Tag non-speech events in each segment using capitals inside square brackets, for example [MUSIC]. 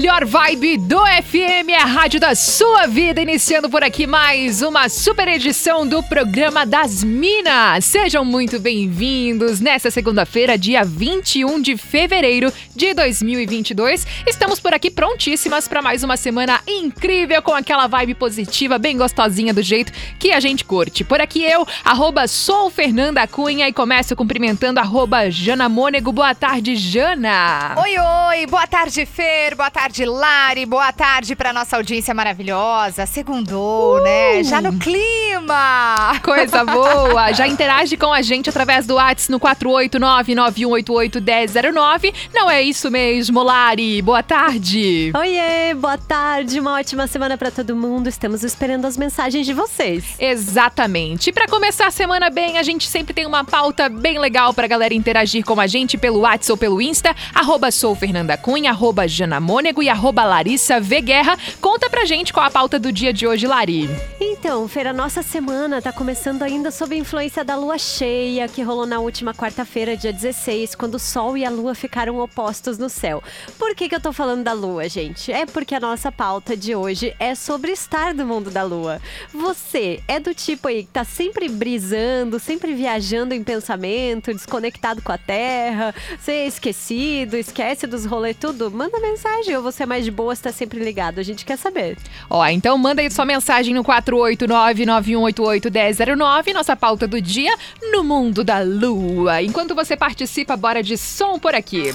Melhor vibe do FM, a rádio da sua vida, iniciando por aqui mais uma super edição do programa das Minas. Sejam muito bem-vindos nessa segunda-feira, dia 21 de fevereiro de 2022. Estamos por aqui prontíssimas para mais uma semana incrível com aquela vibe positiva, bem gostosinha do jeito que a gente curte. Por aqui eu, arroba sou Fernanda Cunha e começo cumprimentando arroba Jana Mônego. Boa tarde, Jana. Oi, oi, boa tarde, Fer, boa tarde, Lari, boa tarde para nossa audiência maravilhosa. Segundou, uh! né? Já no clima! Coisa [LAUGHS] boa! Já interage com a gente através do WhatsApp no 489-9188-1009. Não é isso mesmo, Lari? Boa tarde! Oiê, boa tarde, uma ótima semana para todo mundo. Estamos esperando as mensagens de vocês. Exatamente. E para começar a semana bem, a gente sempre tem uma pauta bem legal pra galera interagir com a gente pelo WhatsApp ou pelo Insta, arroba sou Fernanda Cunha, arroba Jana Mônego e arroba Larissa V Guerra. Conta pra gente qual a pauta do dia de hoje, Lari. Então, Feira, nossa semana tá começando ainda sob a influência da lua cheia, que rolou na última quarta-feira, dia 16, quando o sol e a lua ficaram opostos no céu. Por que, que eu tô falando da lua, gente? É porque a nossa pauta de hoje é sobre estar no mundo da lua. Você é do tipo aí que tá sempre brisando, sempre viajando em pensamento, desconectado com a terra, você é esquecido, esquece dos rolês tudo? Manda mensagem ou você é mais de boa, está sempre ligado. A gente quer saber. Ó, então manda aí sua mensagem no 489-9188-1009, nossa pauta do dia no mundo da lua. Enquanto você participa, bora de som por aqui.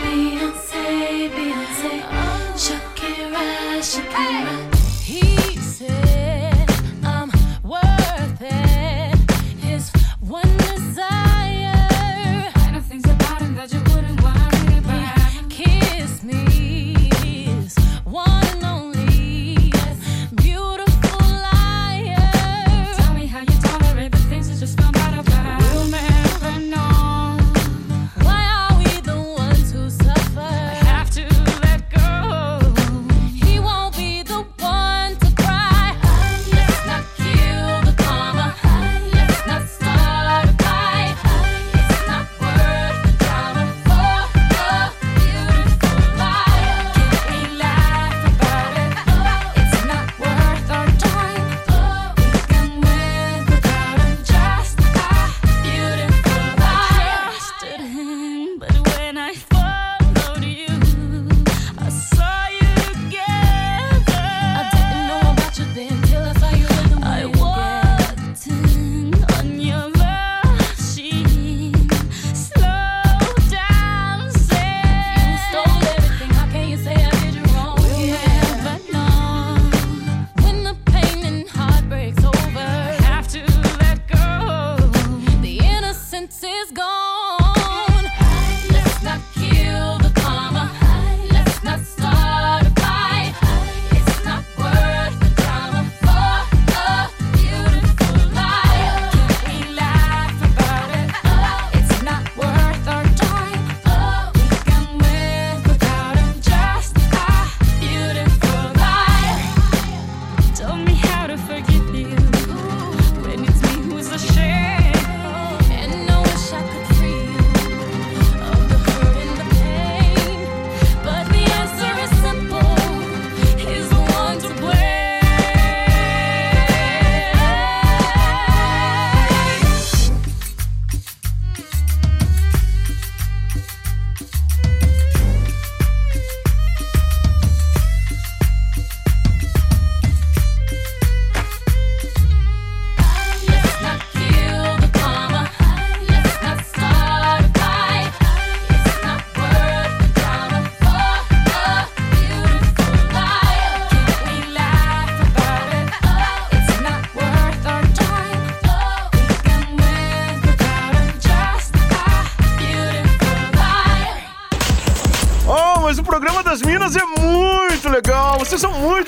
Beyonce, Beyonce, Shakira, Shakira. Hey.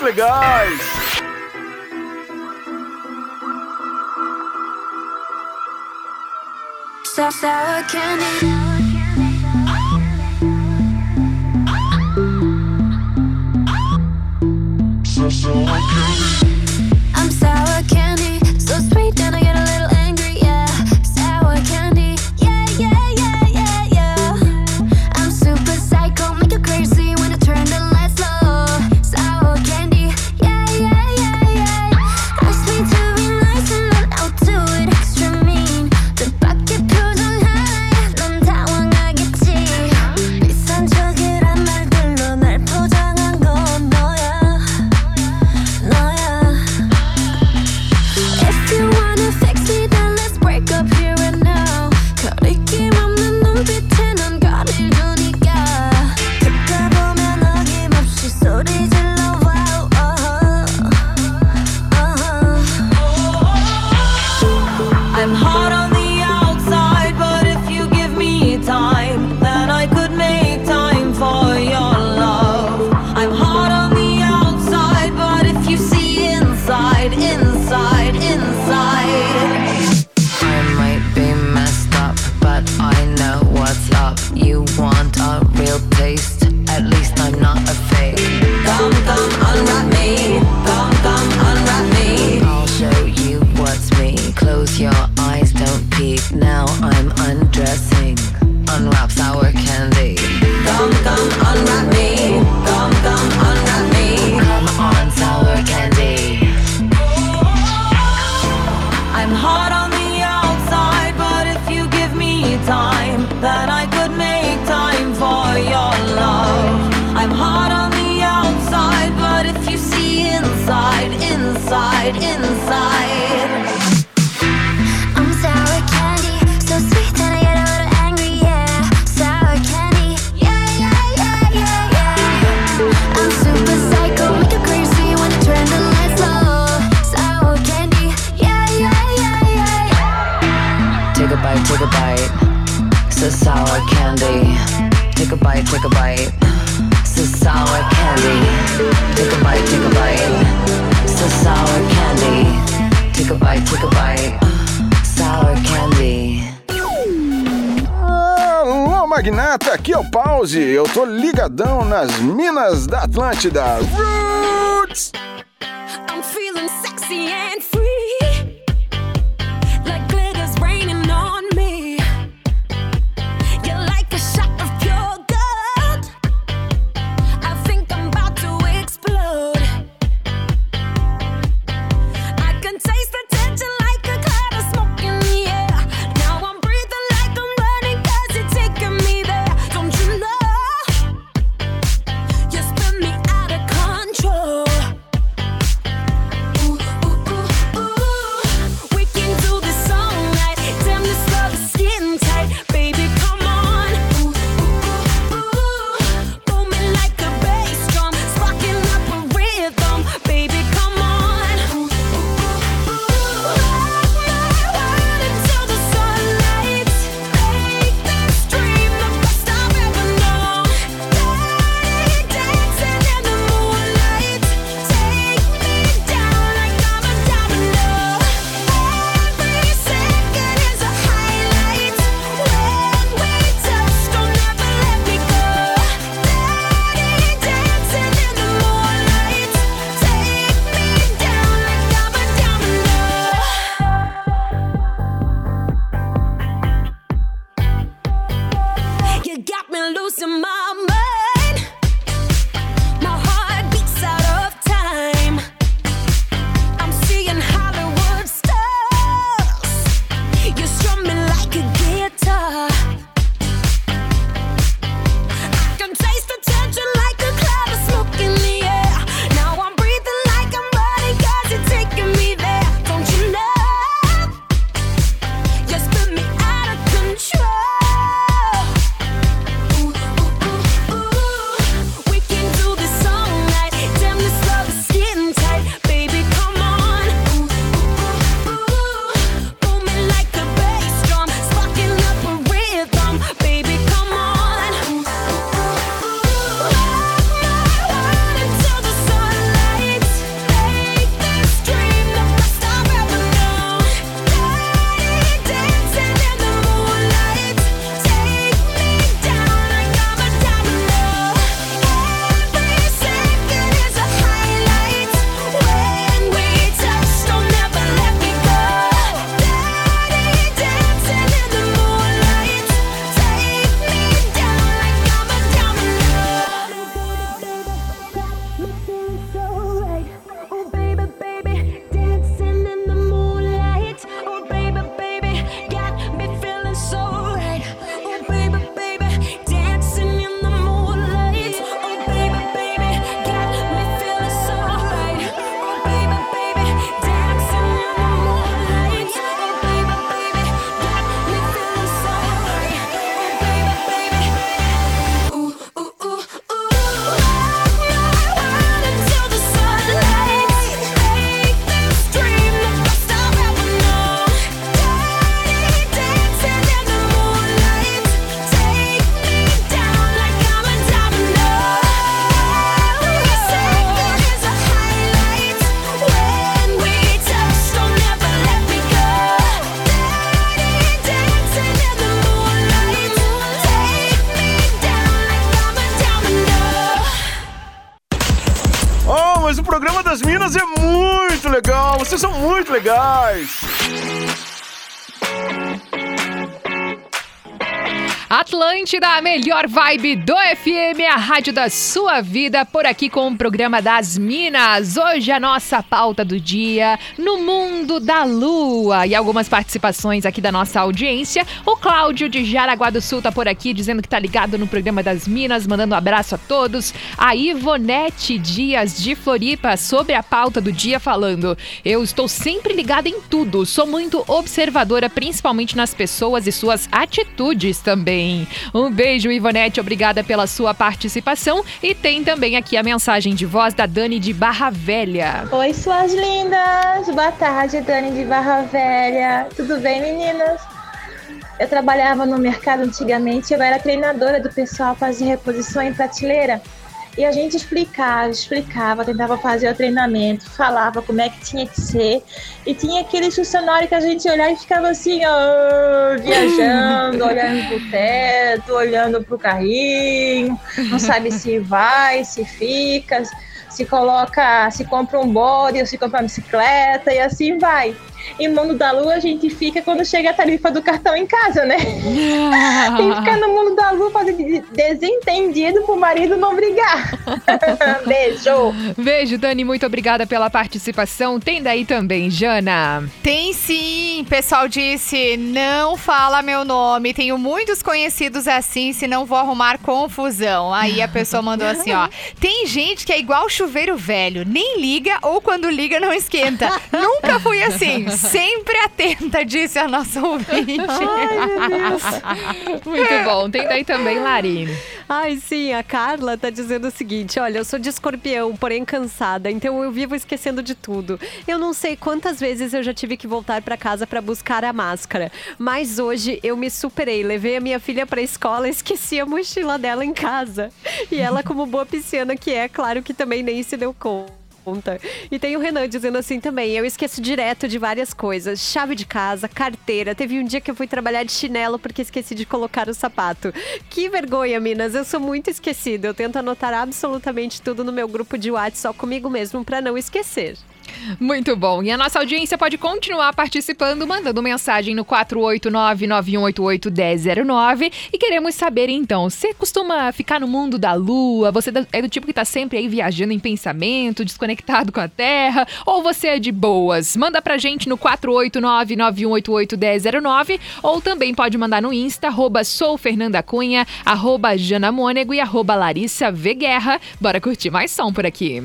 legal! bite. So sour candy. Take a bite, take a bite. So sour candy. Take a bite, take a bite. Sour candy. Alô, magnata, aqui é o Pause. Eu tô ligadão nas minas da Atlântida. Roots! Atlântida, a melhor vibe do FM, a rádio da sua vida, por aqui com o programa das Minas. Hoje a nossa pauta do dia, no mundo da lua. E algumas participações aqui da nossa audiência. O Cláudio de Jaraguá do Sul tá por aqui, dizendo que tá ligado no programa das Minas, mandando um abraço a todos. A Ivonete Dias de Floripa, sobre a pauta do dia, falando: Eu estou sempre ligada em tudo, sou muito observadora, principalmente nas pessoas e suas atitudes também. Um beijo, Ivonete, obrigada pela sua participação. E tem também aqui a mensagem de voz da Dani de Barra Velha. Oi, suas lindas! Boa tarde, Dani de Barra Velha. Tudo bem, meninas? Eu trabalhava no mercado antigamente, eu era treinadora do pessoal fazer reposição em prateleira. E a gente explicava, explicava, tentava fazer o treinamento, falava como é que tinha que ser. E tinha aquele funcionário que a gente olhava e ficava assim, ó, viajando, [LAUGHS] olhando pro teto, olhando pro carrinho, não sabe se vai, se fica, se coloca, se compra um bode ou se compra uma bicicleta e assim vai. Em mundo da lua a gente fica quando chega a tarifa do cartão em casa, né? [LAUGHS] Tem que ficar no mundo da lua fazer de- desentendido pro marido não brigar. [LAUGHS] Beijo. Beijo, Dani, muito obrigada pela participação. Tem daí também, Jana. Tem sim, pessoal disse, não fala meu nome, tenho muitos conhecidos assim, senão vou arrumar confusão. Aí a pessoa mandou assim, ó, [LAUGHS] tem gente que é igual chuveiro velho, nem liga ou quando liga não esquenta. Nunca fui assim, sempre atenta, disse a nossa ouvinte. Muito bom. Tem daí também, Lari. Ai, sim, a Carla tá dizendo o seguinte: olha, eu sou de escorpião, porém cansada, então eu vivo esquecendo de tudo. Eu não sei quantas vezes eu já tive que voltar pra casa pra buscar a máscara, mas hoje eu me superei. Levei a minha filha pra escola, esqueci a mochila dela em casa. E ela, como boa pisciana que é, claro que também nem se deu conta. E tem o Renan dizendo assim também: eu esqueço direto de várias coisas. Chave de casa, carteira. Teve um dia que eu fui trabalhar de chinelo porque esqueci de colocar o sapato. Que vergonha, Minas. Eu sou muito esquecida. Eu tento anotar absolutamente tudo no meu grupo de WhatsApp só comigo mesmo pra não esquecer. Muito bom. E a nossa audiência pode continuar participando, mandando mensagem no 489-9188-1009. E queremos saber então, você costuma ficar no mundo da lua? Você é do tipo que tá sempre aí viajando em pensamento, desconectado com a Terra? Ou você é de boas? Manda pra gente no 489-9188-1009 ou também pode mandar no Insta, arroba sou Fernanda Cunha, arroba Jana Mônego e arroba Larissa V Guerra. Bora curtir mais som por aqui.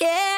Yeah.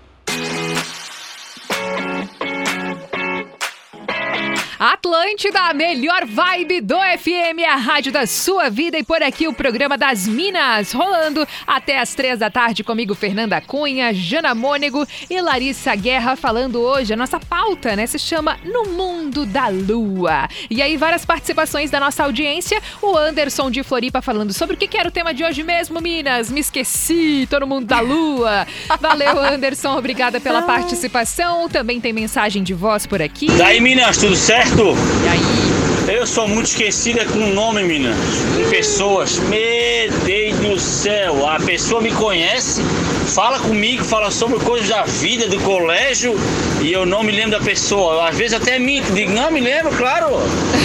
Atlântida, a melhor vibe do FM, a rádio da sua vida e por aqui o programa das Minas, rolando até as três da tarde comigo, Fernanda Cunha, Jana Mônego e Larissa Guerra, falando hoje, a nossa pauta, né, se chama No Mundo da Lua. E aí, várias participações da nossa audiência, o Anderson de Floripa falando sobre o que era o tema de hoje mesmo, Minas, me esqueci, todo mundo da Lua. Valeu, Anderson, obrigada pela participação, também tem mensagem de voz por aqui. Daí, Minas, tudo certo? E aí? Eu sou muito esquecida com nome, Minas. Com pessoas. Meu Deus do céu. A pessoa me conhece, fala comigo, fala sobre coisas da vida, do colégio, e eu não me lembro da pessoa. Às vezes até minto, digo, não me lembro, claro.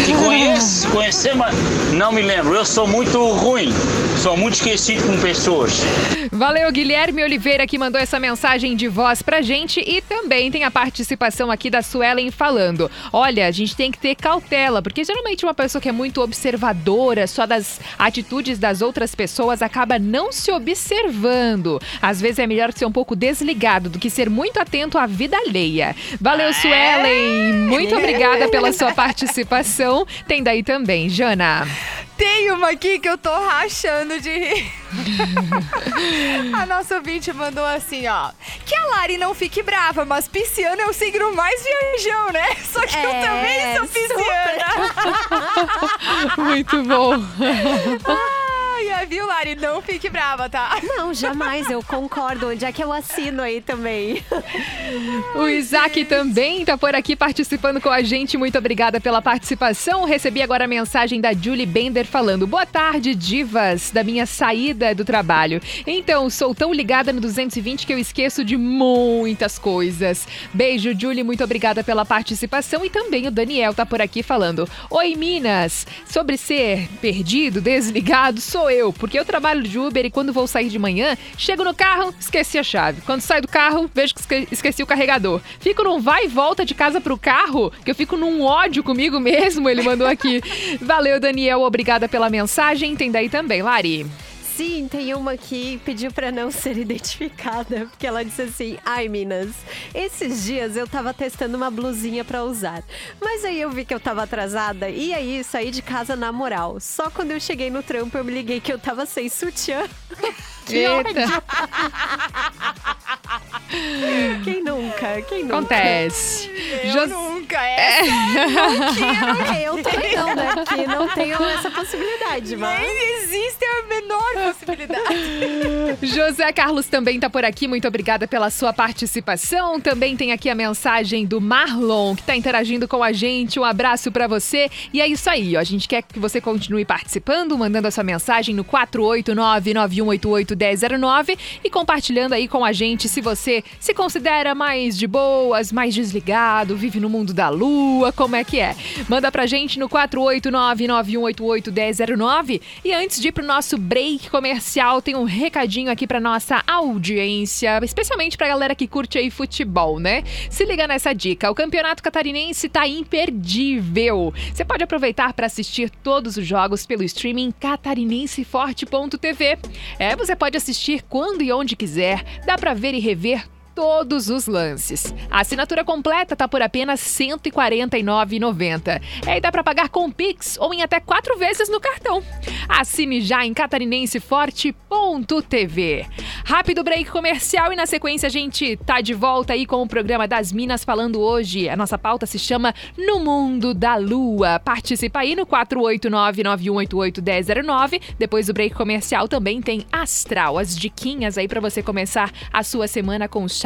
Te conheço, [LAUGHS] conhecer, mas não me lembro. Eu sou muito ruim. Sou muito esquecido com pessoas. Valeu, Guilherme Oliveira, que mandou essa mensagem de voz pra gente. E também tem a participação aqui da Suelen falando: Olha, a gente tem que ter cautela, porque geralmente uma pessoa que é muito observadora só das atitudes das outras pessoas acaba não se observando. Às vezes é melhor ser um pouco desligado do que ser muito atento à vida alheia. Valeu, Suelen! Muito obrigada pela sua participação. Tem daí também, Jana. Tem uma aqui que eu tô rachando de rir. [LAUGHS] a nossa ouvinte mandou assim, ó. Que a Lari não fique brava, mas pisciano é o signo mais viajão, né? Só que eu É, também sou pisciana. [LAUGHS] Muito bom. [LAUGHS] Ai, ai, viu, Lari? Não fique brava, tá? Não, jamais, eu concordo. Onde é que eu assino aí também? O Isaac também tá por aqui participando com a gente. Muito obrigada pela participação. Recebi agora a mensagem da Julie Bender falando: Boa tarde, divas, da minha saída do trabalho. Então, sou tão ligada no 220 que eu esqueço de muitas coisas. Beijo, Julie, muito obrigada pela participação. E também o Daniel tá por aqui falando: Oi, Minas, sobre ser perdido, desligado, sou eu, porque eu trabalho de Uber e quando vou sair de manhã, chego no carro, esqueci a chave. Quando saio do carro, vejo que esque- esqueci o carregador. Fico num vai e volta de casa pro carro, que eu fico num ódio comigo mesmo, ele mandou aqui. [LAUGHS] Valeu, Daniel, obrigada pela mensagem. Tem daí também, Lari. Sim, tem uma que pediu pra não ser [LAUGHS] identificada, porque ela disse assim: "Ai, Minas, esses dias eu tava testando uma blusinha pra usar. Mas aí eu vi que eu tava atrasada e aí saí de casa na moral. Só quando eu cheguei no trampo eu me liguei que eu tava sem sutiã. [LAUGHS] Que Eita. ódio. [LAUGHS] Quem nunca? Quem nunca? Acontece. Eu Jos- nunca, é. É, [LAUGHS] eu também não, né? Porque não tenho essa possibilidade, mas... Nem existe a menor possibilidade. [LAUGHS] José Carlos também tá por aqui, muito obrigada pela sua participação. Também tem aqui a mensagem do Marlon, que tá interagindo com a gente. Um abraço pra você. E é isso aí, ó. A gente quer que você continue participando, mandando a sua mensagem no 489-9188-1009 e compartilhando aí com a gente se você se considera mais de boas, mais desligado, vive no mundo da lua, como é que é? Manda pra gente no 489-9188-1009 e antes de ir pro nosso break comercial, tem um recadinho aqui pra nossa audiência, especialmente pra galera que curte aí futebol, né? Se liga nessa dica, o Campeonato Catarinense tá imperdível. Você pode aproveitar para assistir todos os jogos pelo streaming catarinenseforte.tv. É, você pode assistir quando e onde quiser, dá pra ver e rever todos os lances. A assinatura completa tá por apenas R$ 149,90. E aí dá para pagar com Pix ou em até quatro vezes no cartão. Assine já em catarinenseforte.tv. Rápido break comercial e na sequência a gente tá de volta aí com o programa das Minas falando hoje. A nossa pauta se chama No Mundo da Lua. Participa aí no 489-9188-1009. Depois do break comercial também tem Astral, as diquinhas aí para você começar a sua semana com os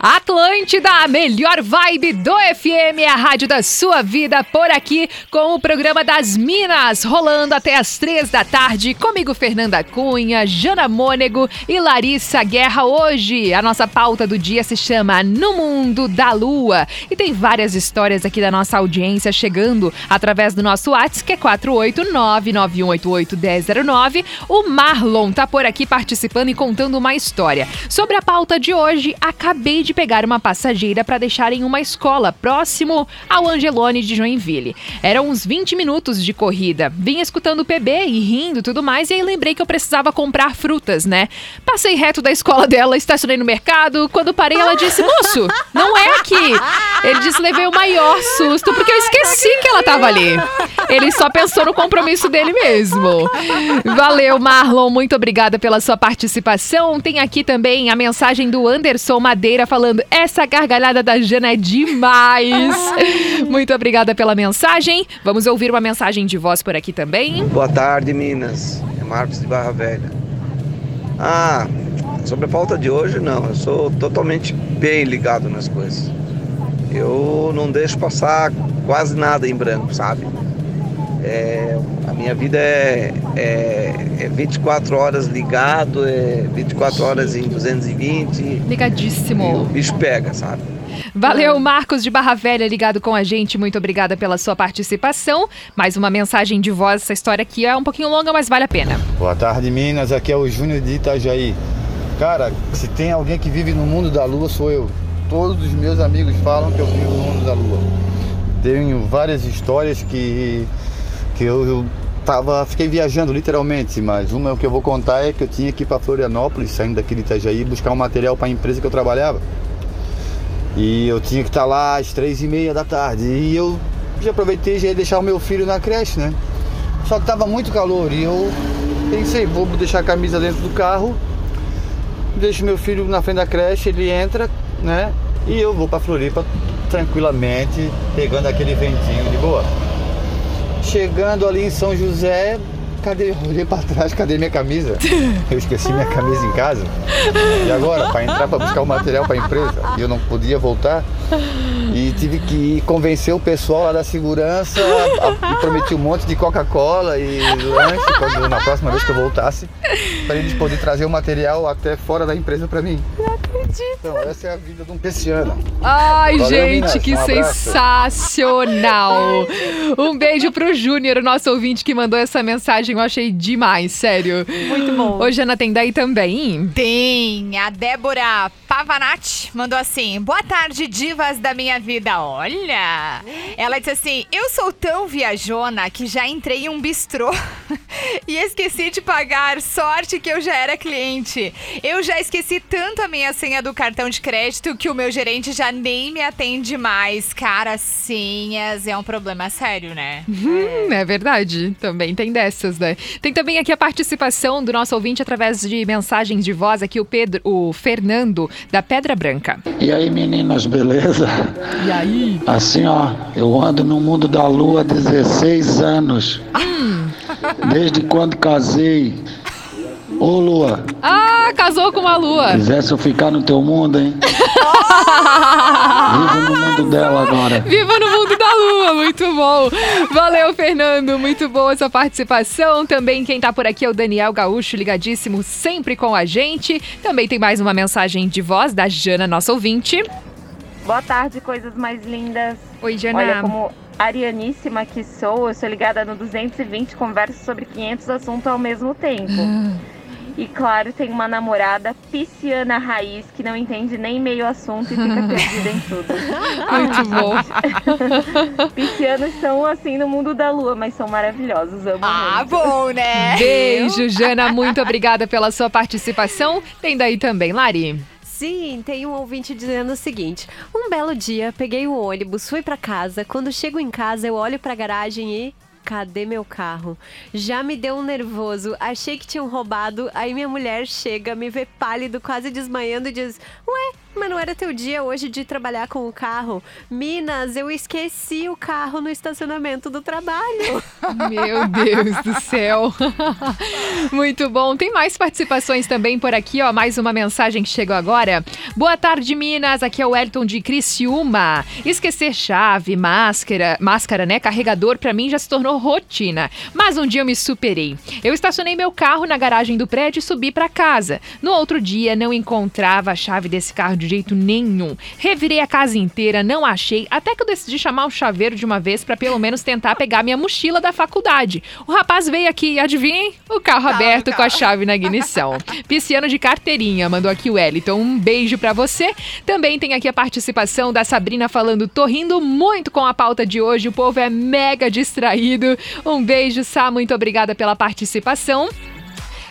Atlântida, a melhor vibe do FM, a rádio da sua vida, por aqui com o programa das Minas, rolando até as três da tarde, comigo Fernanda Cunha, Jana Mônego e Larissa Guerra. Hoje, a nossa pauta do dia se chama No Mundo da Lua e tem várias histórias aqui da nossa audiência chegando através do nosso WhatsApp, que é 489-9188-1009. O Marlon tá por aqui participando e contando uma história. Sobre a pauta de hoje, acabei de pegar uma passageira para deixar em uma escola próximo ao Angelone de Joinville. Eram uns 20 minutos de corrida. Vim escutando o PB e rindo tudo mais, e aí lembrei que eu precisava comprar frutas, né? Passei reto da escola dela, estacionei no mercado. Quando parei, ela disse: Moço, não é aqui. Ele disse: levei o maior susto, porque eu esqueci que ela tava ali. Ele só pensou no compromisso dele mesmo. Valeu, Marlon. Muito obrigada pela sua participação. Tem aqui também a mensagem do Anderson Madeira falando: essa gargalhada da Jana é demais. [LAUGHS] Muito obrigada pela mensagem. Vamos ouvir uma mensagem de voz por aqui também. Boa tarde, Minas. É Marcos de Barra Velha. Ah, sobre a pauta de hoje, não. Eu sou totalmente bem ligado nas coisas. Eu não deixo passar quase nada em branco, sabe? É, a minha vida é, é, é 24 horas ligado, é 24 horas em 220. Ligadíssimo. O bicho pega, sabe? Valeu, Marcos de Barra Velha, ligado com a gente. Muito obrigada pela sua participação. Mais uma mensagem de voz. Essa história aqui é um pouquinho longa, mas vale a pena. Boa tarde, Minas. Aqui é o Júnior de Itajaí. Cara, se tem alguém que vive no mundo da lua, sou eu. Todos os meus amigos falam que eu vivo no mundo da lua. Tenho várias histórias que, que eu, tava, fiquei viajando literalmente, mas uma que eu vou contar é que eu tinha que ir para Florianópolis, saindo daqui de Itajaí, buscar um material para a empresa que eu trabalhava. E eu tinha que estar lá às três e meia da tarde. E eu já aproveitei e já ia deixar o meu filho na creche, né? Só que tava muito calor e eu pensei, vou deixar a camisa dentro do carro, deixo meu filho na frente da creche, ele entra, né? E eu vou pra Floripa tranquilamente, pegando aquele ventinho de boa. Chegando ali em São José, cadê? Olhei pra trás, cadê minha camisa? [LAUGHS] Eu esqueci minha camisa em casa. E agora, para entrar para buscar o material para a empresa, e eu não podia voltar. E tive que convencer o pessoal lá da segurança a- a- e prometi um monte de Coca-Cola e lanche quando, na próxima vez que eu voltasse, para eles poderem trazer o material até fora da empresa para mim. Não acredito. Então, essa é a vida de um pisciano. Ai, Valeu, gente, Minas. que Um sensacional! Um beijo pro Júnior, o nosso ouvinte que mandou essa mensagem. Eu achei demais, sério. Muito bom. Ô, Jana, tem daí também? Tem. A Débora Pavanati mandou assim: Boa tarde, divas da minha vida. Olha! Ela disse assim: Eu sou tão viajona que já entrei em um bistrô [LAUGHS] e esqueci de pagar. Sorte que eu já era cliente. Eu já esqueci tanto a minha senha do cartão de crédito que o meu gerente já nem me atende mais. Cara, senhas é um problema sério, né? Hum, é verdade. Também tem dessas, né? Tem também aqui a participação do nosso ouvinte através de mensagens de voz aqui, o Pedro, o Fernando, da Pedra Branca. E aí meninas, beleza? E aí? Assim ó, eu ando no mundo da lua há 16 anos. Desde quando casei. Ô Lua, Ah, casou com uma lua. quisesse eu ficar no teu mundo, hein? [LAUGHS] Vivo no mundo dela agora. Viva no [LAUGHS] muito bom. Valeu, Fernando, muito boa essa participação. Também quem tá por aqui é o Daniel Gaúcho, ligadíssimo sempre com a gente. Também tem mais uma mensagem de voz da Jana, nossa ouvinte. Boa tarde, coisas mais lindas. Oi, Jana. Olha, como arianíssima que sou, eu sou ligada no 220, converso sobre 500 assuntos ao mesmo tempo. [LAUGHS] E claro, tem uma namorada pisciana raiz que não entende nem meio assunto e fica [LAUGHS] perdida em tudo. Muito bom. [LAUGHS] Piscianos são assim no mundo da lua, mas são maravilhosos. Amo Ah, muito. bom, né? Beijo, Jana. Muito obrigada pela sua participação. Tem daí também, Lari. Sim, tem um ouvinte dizendo o seguinte: Um belo dia, peguei o ônibus, fui pra casa. Quando chego em casa, eu olho pra garagem e. Cadê meu carro? Já me deu um nervoso. Achei que tinham roubado. Aí minha mulher chega, me vê pálido, quase desmaiando e diz: Ué, mas não era teu dia hoje de trabalhar com o carro? Minas, eu esqueci o carro no estacionamento do trabalho. [LAUGHS] Meu Deus do céu. [LAUGHS] Muito bom. Tem mais participações também por aqui, ó. Mais uma mensagem que chegou agora. Boa tarde, Minas. Aqui é o Elton de Criciúma. Esquecer chave, máscara, máscara, né? Carregador, pra mim já se tornou rotina. Mas um dia eu me superei. Eu estacionei meu carro na garagem do prédio e subi pra casa. No outro dia, não encontrava a chave desse carro de jeito nenhum. Revirei a casa inteira, não achei, até que eu decidi chamar o chaveiro de uma vez pra pelo menos tentar pegar minha mochila da faculdade. O rapaz veio aqui e adivinhem? O carro aberto com a chave na [LAUGHS] ignição. Pisciano de carteirinha, mandou aqui o Wellington. Um beijo pra você. Também tem aqui a participação da Sabrina falando: tô rindo muito com a pauta de hoje, o povo é mega distraído. Um beijo, Sá, muito obrigada pela participação.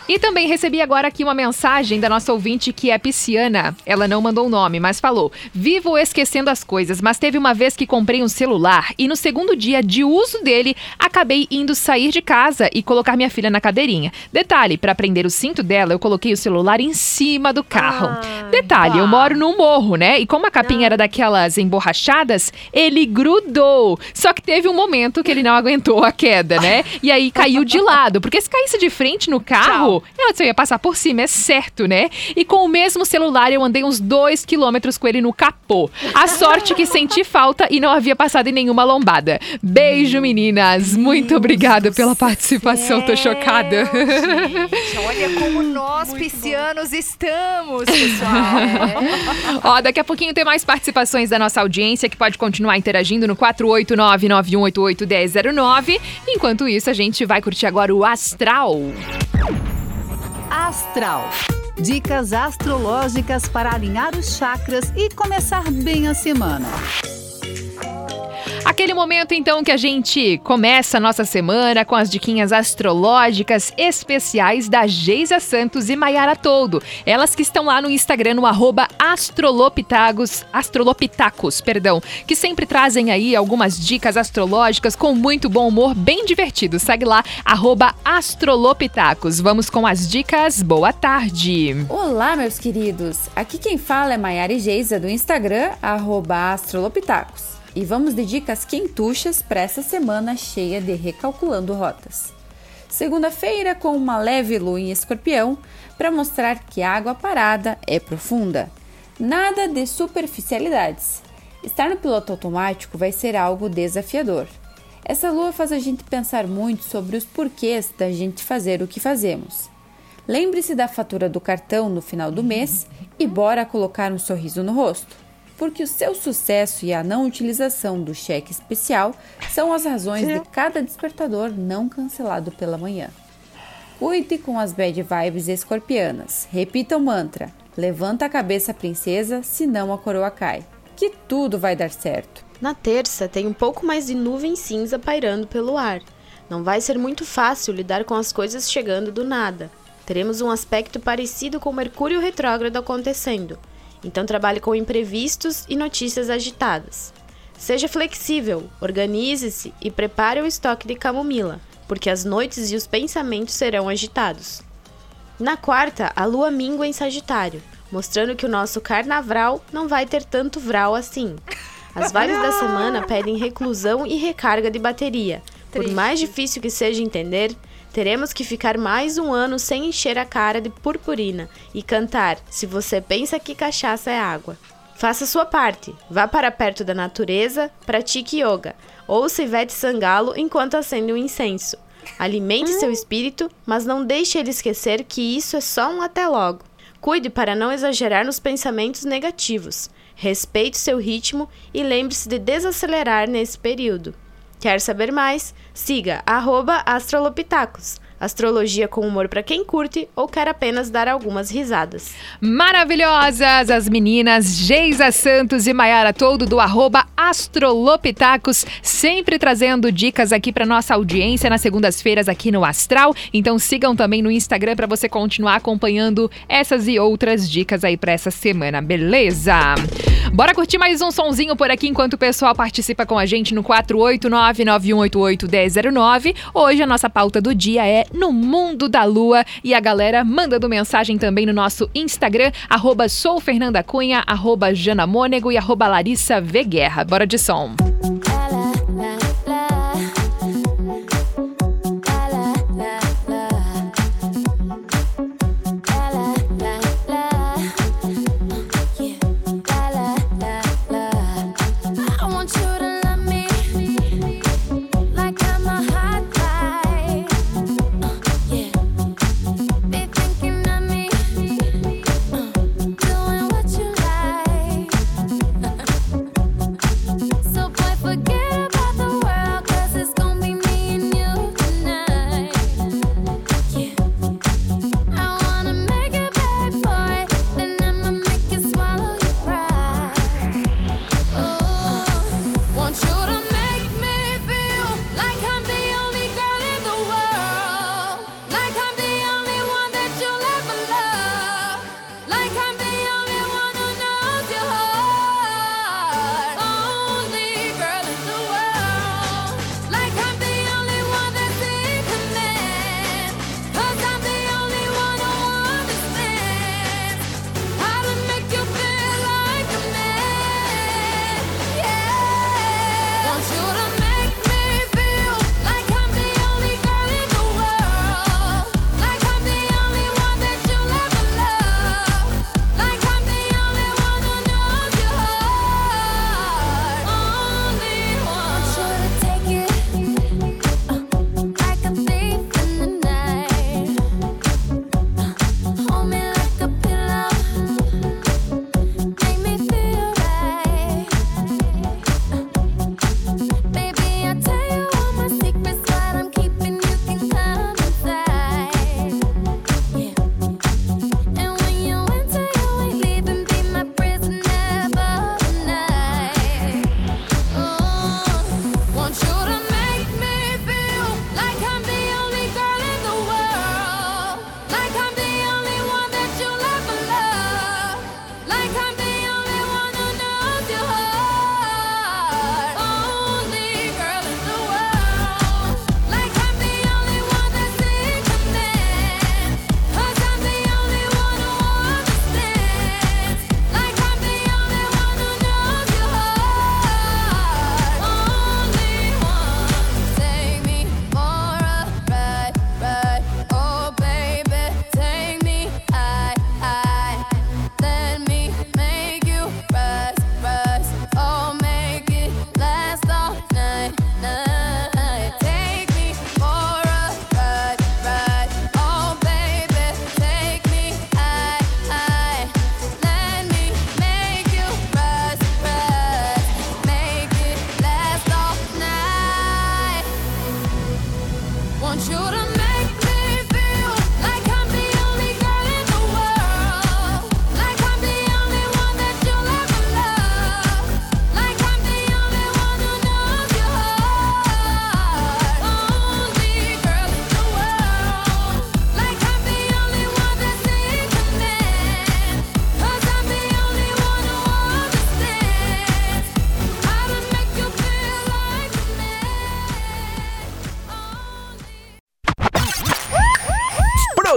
E também recebi agora aqui uma mensagem da nossa ouvinte que é pisciana. Ela não mandou o nome, mas falou: Vivo esquecendo as coisas, mas teve uma vez que comprei um celular e no segundo dia de uso dele, acabei indo sair de casa e colocar minha filha na cadeirinha. Detalhe: para prender o cinto dela, eu coloquei o celular em cima do carro. Detalhe: eu moro num morro, né? E como a capinha era daquelas emborrachadas, ele grudou. Só que teve um momento que ele não aguentou a queda, né? E aí caiu de lado, porque se caísse de frente no carro, ela só ia passar por cima, é certo, né? E com o mesmo celular eu andei uns dois quilômetros com ele no capô. A sorte que senti falta e não havia passado em nenhuma lombada. Beijo, meninas. Muito obrigada pela participação. Tô chocada. Gente, olha como [LAUGHS] nós, piscianos, estamos, pessoal. [LAUGHS] Ó, daqui a pouquinho tem mais participações da nossa audiência que pode continuar interagindo no 489-9188-1009. Enquanto isso, a gente vai curtir agora o Astral. Astral. Dicas astrológicas para alinhar os chakras e começar bem a semana. Aquele momento, então, que a gente começa a nossa semana com as diquinhas astrológicas especiais da Geisa Santos e Maiara Toldo. Elas que estão lá no Instagram, no astrolopitagos, astrolopitacos, perdão, que sempre trazem aí algumas dicas astrológicas com muito bom humor, bem divertido. Segue lá, astrolopitacos. Vamos com as dicas. Boa tarde. Olá, meus queridos! Aqui quem fala é Maiara e Geisa do Instagram, astrolopitacos. E vamos de dicas quentuchas para essa semana cheia de recalculando rotas. Segunda-feira com uma leve lua em escorpião para mostrar que a água parada é profunda. Nada de superficialidades. Estar no piloto automático vai ser algo desafiador. Essa lua faz a gente pensar muito sobre os porquês da gente fazer o que fazemos. Lembre-se da fatura do cartão no final do mês e bora colocar um sorriso no rosto porque o seu sucesso e a não utilização do cheque especial são as razões de cada despertador não cancelado pela manhã. Cuide com as bad vibes escorpianas. Repita o mantra: levanta a cabeça, princesa, senão a coroa cai. Que tudo vai dar certo. Na terça, tem um pouco mais de nuvem cinza pairando pelo ar. Não vai ser muito fácil lidar com as coisas chegando do nada. Teremos um aspecto parecido com Mercúrio retrógrado acontecendo. Então trabalhe com imprevistos e notícias agitadas. Seja flexível, organize-se e prepare o estoque de camomila, porque as noites e os pensamentos serão agitados. Na quarta, a lua mingua em Sagitário, mostrando que o nosso carnaval não vai ter tanto vral assim. As vibes da semana pedem reclusão e recarga de bateria. Por mais difícil que seja entender, teremos que ficar mais um ano sem encher a cara de purpurina e cantar Se você pensa que cachaça é água. Faça sua parte. Vá para perto da natureza, pratique yoga. Ouça Ivete Sangalo enquanto acende um incenso. Alimente seu espírito, mas não deixe ele esquecer que isso é só um até logo. Cuide para não exagerar nos pensamentos negativos. Respeite seu ritmo e lembre-se de desacelerar nesse período. Quer saber mais? Siga arroba astrolopitacos. Astrologia com humor para quem curte ou quer apenas dar algumas risadas. Maravilhosas as meninas Geisa Santos e Maiara Todo do arroba Astrolopitacos, sempre trazendo dicas aqui para nossa audiência nas segundas-feiras aqui no Astral. Então sigam também no Instagram para você continuar acompanhando essas e outras dicas aí para essa semana, beleza? Bora curtir mais um sonzinho por aqui enquanto o pessoal participa com a gente no 489-9188-1009. Hoje a nossa pauta do dia é No Mundo da Lua e a galera mandando mensagem também no nosso Instagram, arroba sou Fernanda Cunha, arroba Jana Mônego e arroba Larissa. Bora de som.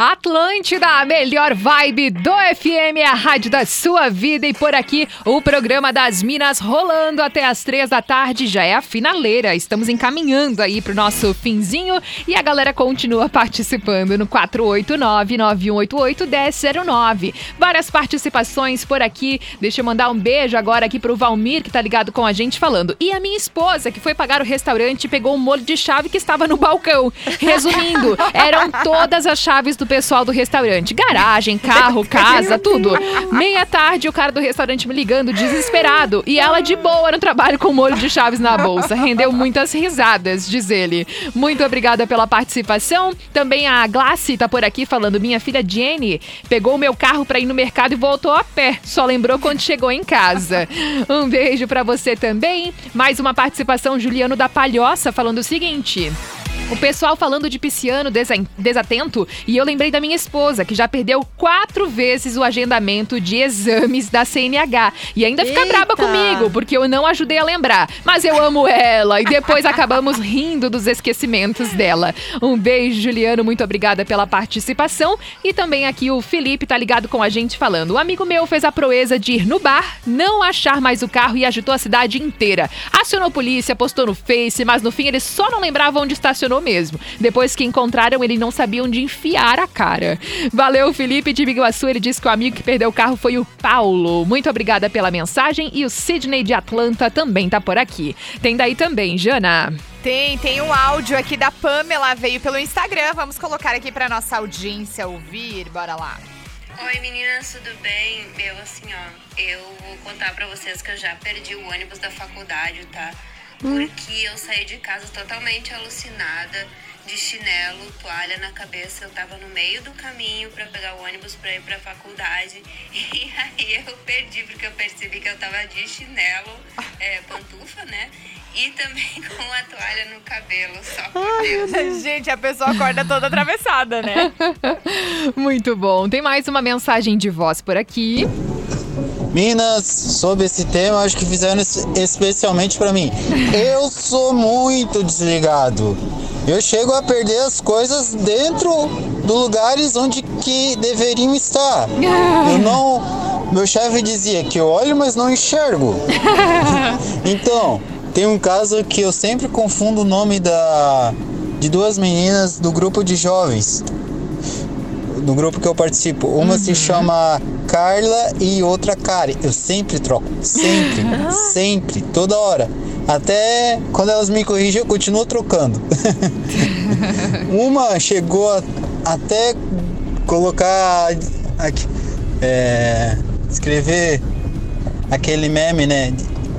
Atlântida, a melhor vibe do FM, a rádio da sua vida. E por aqui, o programa das Minas rolando até as três da tarde. Já é a finaleira. Estamos encaminhando aí pro nosso finzinho. E a galera continua participando no 489-9188-1009. Várias participações por aqui. Deixa eu mandar um beijo agora aqui pro Valmir, que tá ligado com a gente, falando. E a minha esposa, que foi pagar o restaurante, pegou um molho de chave que estava no balcão. Resumindo, eram todas as chaves do pessoal do restaurante. Garagem, [LAUGHS] carro, casa, tudo. Meia tarde, o cara do restaurante me ligando, desesperado. E ela de boa no trabalho com molho de chaves na bolsa. Rendeu muitas risadas, diz ele. Muito obrigada pela participação. Também a Glace tá por aqui falando: minha filha Jenny pegou o meu carro pra ir no mercado e voltou a pé. Só lembrou quando chegou em casa. Um beijo pra você também. Mais uma participação, Juliano da Palhoça, falando o seguinte. O pessoal falando de pisciano desa- desatento e eu lembrei da minha esposa, que já perdeu quatro vezes o agendamento de exames da CNH. E ainda fica Eita! braba comigo, porque eu não ajudei a lembrar. Mas eu amo ela e depois acabamos [LAUGHS] rindo dos esquecimentos dela. Um beijo, Juliano, muito obrigada pela participação. E também aqui o Felipe tá ligado com a gente falando. O amigo meu fez a proeza de ir no bar, não achar mais o carro e agitou a cidade inteira. Acionou a polícia, postou no Face, mas no fim ele só não lembrava onde estacionou mesmo. Depois que encontraram, ele não sabia onde enfiar a cara. Valeu, Felipe de Biguaçu. Ele disse que o amigo que perdeu o carro foi o Paulo. Muito obrigada pela mensagem. E o Sidney de Atlanta também tá por aqui. Tem daí também, Jana. Tem, tem um áudio aqui da Pamela, veio pelo Instagram. Vamos colocar aqui pra nossa audiência ouvir. Bora lá. Oi meninas, tudo bem? Eu assim, ó, eu vou contar pra vocês que eu já perdi o ônibus da faculdade, tá? Porque eu saí de casa totalmente alucinada, de chinelo, toalha na cabeça. Eu tava no meio do caminho pra pegar o ônibus pra ir pra faculdade. [LAUGHS] E aí eu perdi, porque eu percebi que eu tava de chinelo, é, pantufa, né? E também [LAUGHS] com a toalha no cabelo, só por Deus. Gente, a pessoa acorda toda atravessada, né? [LAUGHS] Muito bom. Tem mais uma mensagem de voz por aqui. Minas, sobre esse tema, acho que fizeram es- especialmente pra mim. Eu sou muito desligado. Eu chego a perder as coisas dentro dos lugares onde que deveriam estar. Eu [LAUGHS] não. Meu chefe dizia que eu olho, mas não enxergo. [LAUGHS] Então, tem um caso que eu sempre confundo o nome da de duas meninas do grupo de jovens do grupo que eu participo. Uma se chama Carla e outra Kari. Eu sempre troco. Sempre. [LAUGHS] sempre. Toda hora. Até quando elas me corrigem, eu continuo trocando. [LAUGHS] Uma chegou a- até colocar aqui, é, escrever aquele meme, né?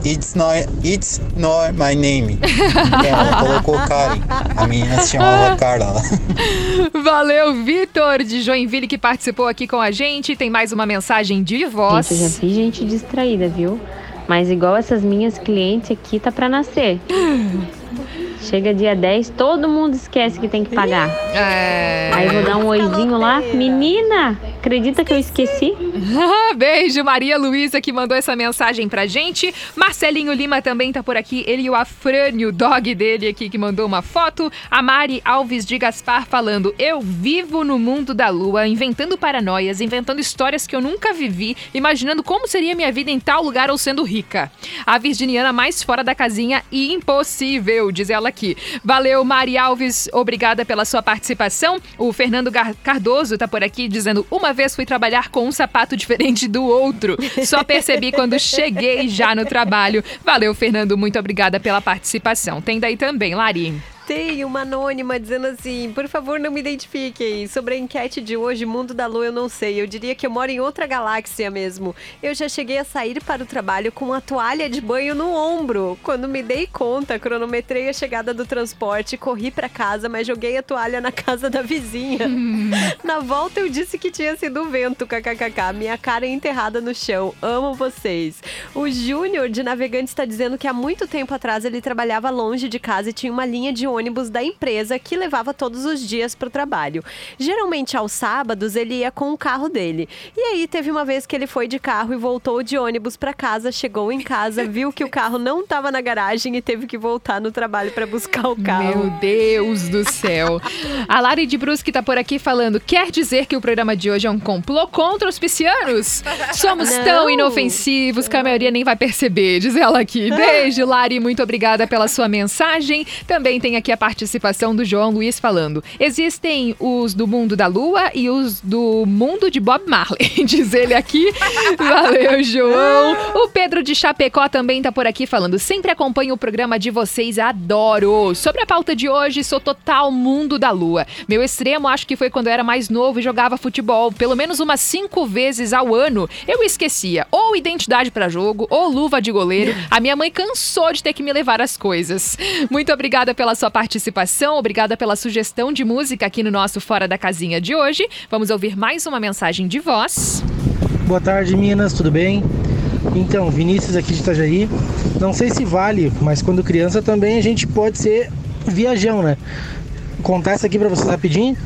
It's not, it's not my name. [LAUGHS] Ela colocou Karen. A menina se chamava Carla. [LAUGHS] Valeu, Vitor de Joinville, que participou aqui com a gente. Tem mais uma mensagem de voz. Gente, eu já vi gente distraída, viu? Mas igual essas minhas clientes aqui, tá pra nascer. [LAUGHS] Chega dia 10, todo mundo esquece que tem que pagar. É. Aí eu vou dar um oizinho lá. Menina, acredita que eu esqueci? [LAUGHS] Beijo, Maria Luísa, que mandou essa mensagem pra gente. Marcelinho Lima também tá por aqui. Ele e o Afrânio, o dog dele aqui, que mandou uma foto. A Mari Alves de Gaspar falando: Eu vivo no mundo da lua, inventando paranoias, inventando histórias que eu nunca vivi, imaginando como seria minha vida em tal lugar ou sendo rica. A virginiana mais fora da casinha e impossível, diz ela aqui. Valeu, Mari Alves, obrigada pela sua participação. O Fernando Gar- Cardoso tá por aqui dizendo: Uma vez fui trabalhar com um sapato diferente do outro. Só percebi quando cheguei já no trabalho. Valeu, Fernando, muito obrigada pela participação. Tem daí também, Lari. Tem uma anônima dizendo assim: por favor, não me identifiquem. Sobre a enquete de hoje, Mundo da Lua, eu não sei. Eu diria que eu moro em outra galáxia mesmo. Eu já cheguei a sair para o trabalho com uma toalha de banho no ombro. Quando me dei conta, cronometrei a chegada do transporte, corri para casa, mas joguei a toalha na casa da vizinha. [LAUGHS] na volta, eu disse que tinha sido o vento, kkkk. Minha cara é enterrada no chão. Amo vocês. O Júnior de Navegantes está dizendo que há muito tempo atrás ele trabalhava longe de casa e tinha uma linha de ônibus da empresa que levava todos os dias para o trabalho. Geralmente aos sábados ele ia com o carro dele. E aí teve uma vez que ele foi de carro e voltou de ônibus para casa, chegou em casa, viu que o carro não estava na garagem e teve que voltar no trabalho para buscar o carro. Meu Deus do céu. A Lari de Brusque tá por aqui falando: quer dizer que o programa de hoje é um complô contra os piscianos? Somos Não. tão inofensivos que a maioria nem vai perceber, diz ela aqui. Beijo, Lari, muito obrigada pela sua mensagem. Também tem aqui aqui a participação do João Luiz falando. Existem os do mundo da lua e os do mundo de Bob Marley, [LAUGHS] diz ele aqui. Valeu, João. O Pedro de Chapecó também tá por aqui falando. Sempre acompanho o programa de vocês, adoro. Sobre a pauta de hoje, sou total mundo da lua. Meu extremo acho que foi quando eu era mais novo e jogava futebol. Pelo menos umas cinco vezes ao ano eu esquecia ou identidade para jogo ou luva de goleiro. A minha mãe cansou de ter que me levar as coisas. Muito obrigada pela sua participação, obrigada pela sugestão de música aqui no nosso Fora da Casinha de hoje. Vamos ouvir mais uma mensagem de voz. Boa tarde, Minas, tudo bem? Então, Vinícius aqui de Itajaí. Não sei se vale, mas quando criança também a gente pode ser viajão, né? Contar isso aqui pra vocês rapidinho.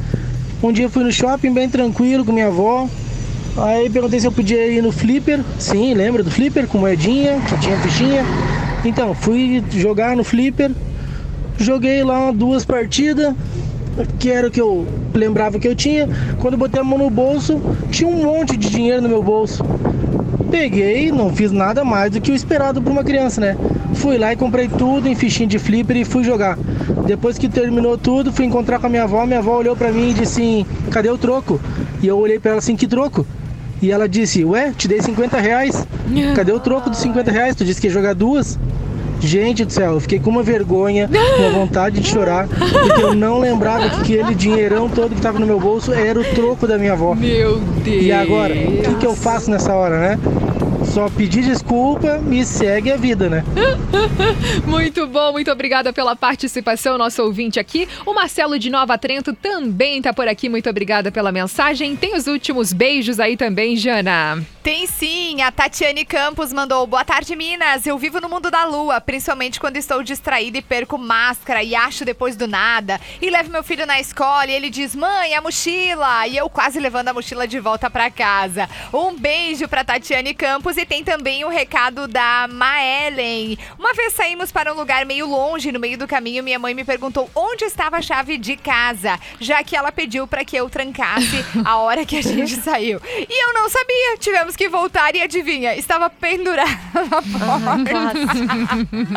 Um dia eu fui no shopping bem tranquilo com minha avó. Aí perguntei se eu podia ir no flipper. Sim, lembra do flipper com moedinha, que tinha fichinha. Então, fui jogar no flipper. Joguei lá duas partidas, que era o que eu lembrava que eu tinha. Quando eu botei a mão no bolso, tinha um monte de dinheiro no meu bolso. Peguei, não fiz nada mais do que o esperado para uma criança, né? Fui lá e comprei tudo em fichinha de flipper e fui jogar. Depois que terminou tudo, fui encontrar com a minha avó. Minha avó olhou para mim e disse assim: Cadê o troco? E eu olhei para ela assim: Que troco? E ela disse: Ué, te dei 50 reais. [LAUGHS] Cadê o troco dos 50 reais? Tu disse que ia jogar duas? Gente do céu, eu fiquei com uma vergonha, [LAUGHS] uma vontade de chorar, porque eu não lembrava que aquele dinheirão todo que tava no meu bolso era o troco da minha avó. Meu Deus! E agora, o que, que eu faço nessa hora, né? Só pedir desculpa e segue a vida, né? [LAUGHS] Muito bom, muito obrigada pela participação, nosso ouvinte aqui. O Marcelo de Nova Trento também tá por aqui, muito obrigada pela mensagem. Tem os últimos beijos aí também, Jana. Tem sim, a Tatiane Campos mandou Boa tarde, Minas. Eu vivo no mundo da lua, principalmente quando estou distraída e perco máscara e acho depois do nada. E levo meu filho na escola e ele diz: Mãe, a mochila! E eu quase levando a mochila de volta pra casa. Um beijo pra Tatiane Campos e tem também o recado da Maelen. Uma vez saímos para um lugar meio longe, no meio do caminho, minha mãe me perguntou onde estava a chave de casa, já que ela pediu para que eu trancasse a hora que a gente [LAUGHS] saiu. E eu não sabia, tivemos que voltar e adivinha, estava pendurada na porta. [LAUGHS]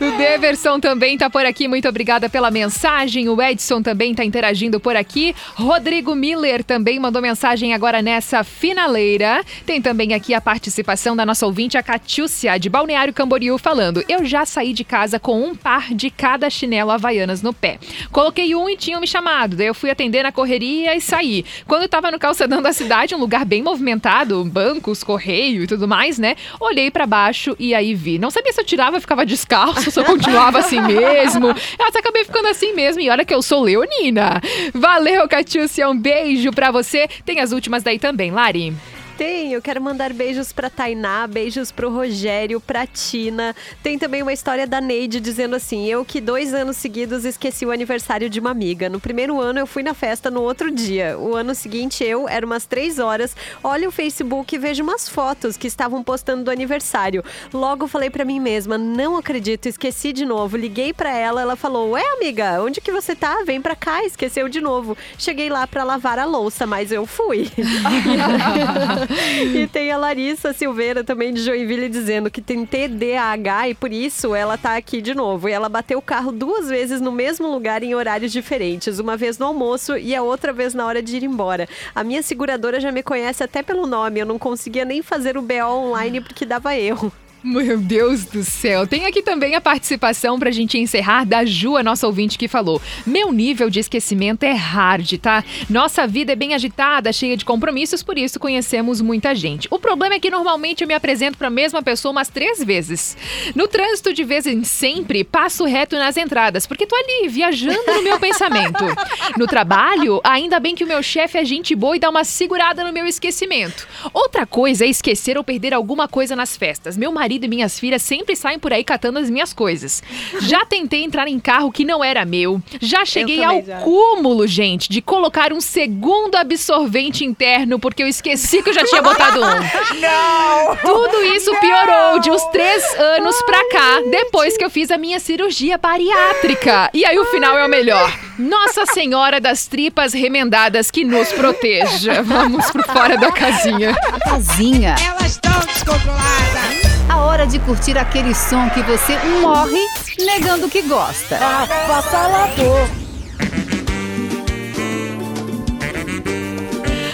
O Deverson também tá por aqui, muito obrigada pela mensagem. O Edson também tá interagindo por aqui. Rodrigo Miller também mandou mensagem agora nessa finaleira. Tem também aqui a participação da nossa ouvinte, a Catiúcia, de Balneário Camboriú, falando: Eu já saí de casa com um par de cada chinelo Havaianas no pé. Coloquei um e tinham me chamado. Daí eu fui atender na correria e saí. Quando eu tava no calçadão da cidade, um lugar bem movimentado, bancos, correio e tudo mais, né? Olhei pra baixo e aí vi. Não sabia se eu tirava e ficava descalço, se eu continuava assim [LAUGHS] mesmo. Eu até acabei ficando assim mesmo. E olha que eu sou leonina. Valeu, Catiúcia. Um beijo pra você. Tem as últimas daí também, Lari. Eu quero mandar beijos pra Tainá, beijos pro Rogério, pra Tina. Tem também uma história da Neide dizendo assim: Eu que dois anos seguidos esqueci o aniversário de uma amiga. No primeiro ano eu fui na festa no outro dia. O ano seguinte eu, era umas três horas, olho o Facebook e vejo umas fotos que estavam postando do aniversário. Logo falei pra mim mesma: Não acredito, esqueci de novo. Liguei pra ela, ela falou: Ué, amiga, onde que você tá? Vem pra cá, esqueceu de novo. Cheguei lá pra lavar a louça, mas eu fui. [LAUGHS] [LAUGHS] e tem a Larissa Silveira também de Joinville dizendo que tem TDAH e por isso ela tá aqui de novo. E ela bateu o carro duas vezes no mesmo lugar em horários diferentes, uma vez no almoço e a outra vez na hora de ir embora. A minha seguradora já me conhece até pelo nome, eu não conseguia nem fazer o BO online porque dava erro. Meu Deus do céu. Tem aqui também a participação pra gente encerrar da Ju, a nossa ouvinte que falou: Meu nível de esquecimento é hard, tá? Nossa vida é bem agitada, cheia de compromissos, por isso conhecemos muita gente. O problema é que normalmente eu me apresento pra mesma pessoa umas três vezes. No trânsito, de vez em sempre, passo reto nas entradas, porque tô ali, viajando no meu pensamento. No trabalho, ainda bem que o meu chefe é gente boa e dá uma segurada no meu esquecimento. Outra coisa é esquecer ou perder alguma coisa nas festas. Meu marido e minhas filhas sempre saem por aí catando as minhas coisas. Já tentei entrar em carro que não era meu. Já cheguei ao já. cúmulo, gente, de colocar um segundo absorvente interno porque eu esqueci que eu já tinha botado um. [LAUGHS] Não! Tudo isso piorou de uns três anos pra cá, depois que eu fiz a minha cirurgia bariátrica. E aí o final é o melhor. Nossa Senhora das Tripas Remendadas que nos proteja. Vamos pro fora da casinha. Casinha. Elas estão descontroladas. A hora de curtir aquele som que você morre negando que gosta.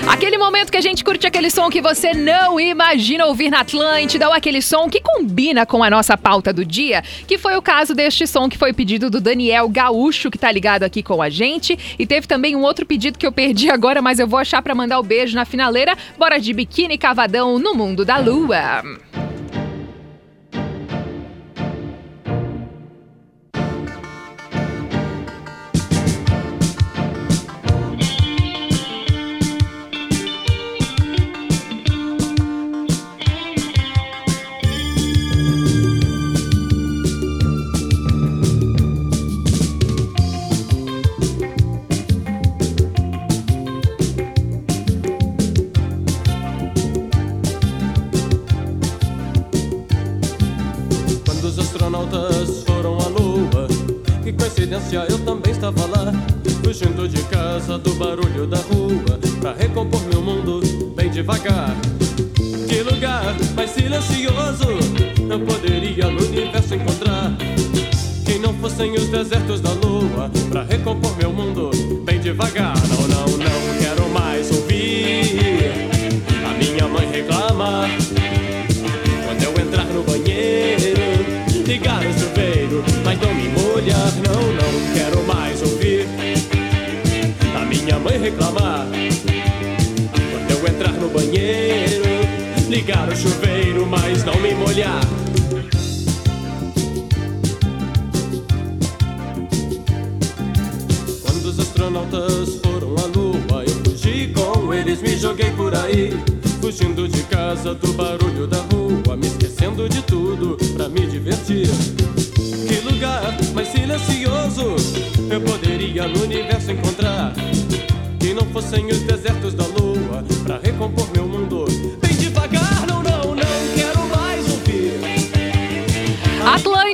Aquele momento que a gente curte aquele som que você não imagina ouvir na Atlântida, ou aquele som que combina com a nossa pauta do dia, que foi o caso deste som que foi pedido do Daniel Gaúcho, que tá ligado aqui com a gente. E teve também um outro pedido que eu perdi agora, mas eu vou achar pra mandar o beijo na finaleira. Bora de biquíni cavadão no mundo da lua.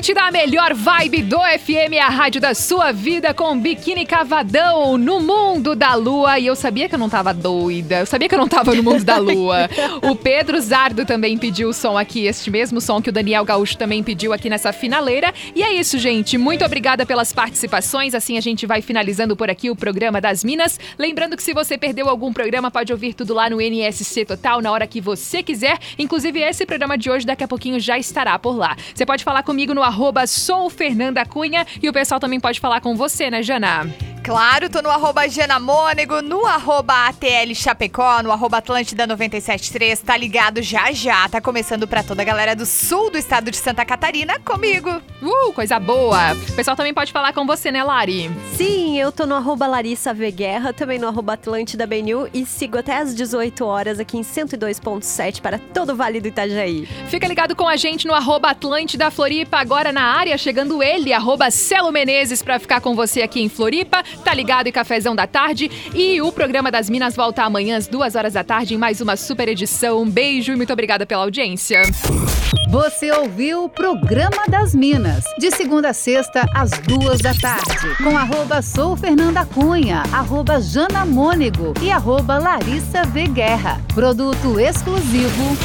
Atlântida, a melhor vibe do FM, a rádio da sua vida com biquíni cavadão no mundo da lua. E eu sabia que eu não tava doida, eu sabia que eu não tava no mundo da lua. [LAUGHS] O Pedro Zardo também pediu o som aqui, este mesmo som que o Daniel Gaúcho também pediu aqui nessa finaleira. E é isso, gente. Muito obrigada pelas participações. Assim a gente vai finalizando por aqui o programa das Minas. Lembrando que se você perdeu algum programa, pode ouvir tudo lá no NSC Total na hora que você quiser. Inclusive, esse programa de hoje, daqui a pouquinho, já estará por lá. Você pode falar comigo no arroba sou Fernanda Cunha e o pessoal também pode falar com você, né, Jana? Claro, tô no arroba Jana Mônego, no arroba ATL Chapecó, no arroba Atlântida 973, tá ligado já já, tá começando pra toda a galera do sul do estado de Santa Catarina comigo. Uh, coisa boa! O pessoal também pode falar com você, né, Lari? Sim, eu tô no arroba Larissa V Guerra, também no arroba Atlântida BNU e sigo até às 18 horas aqui em 102.7 para todo o Vale do Itajaí. Fica ligado com a gente no arroba Atlântida Floripa, agora na área, chegando ele, arroba Celo Menezes, pra ficar com você aqui em Floripa. Tá ligado e cafezão da tarde. E o programa das Minas volta amanhã às duas horas da tarde em mais uma super edição. Um beijo e muito obrigada pela audiência. Você ouviu o Programa das Minas, de segunda a sexta, às duas da tarde, com arroba sou Fernanda Cunha, arroba Jana e arroba Larissa V Guerra. Produto exclusivo.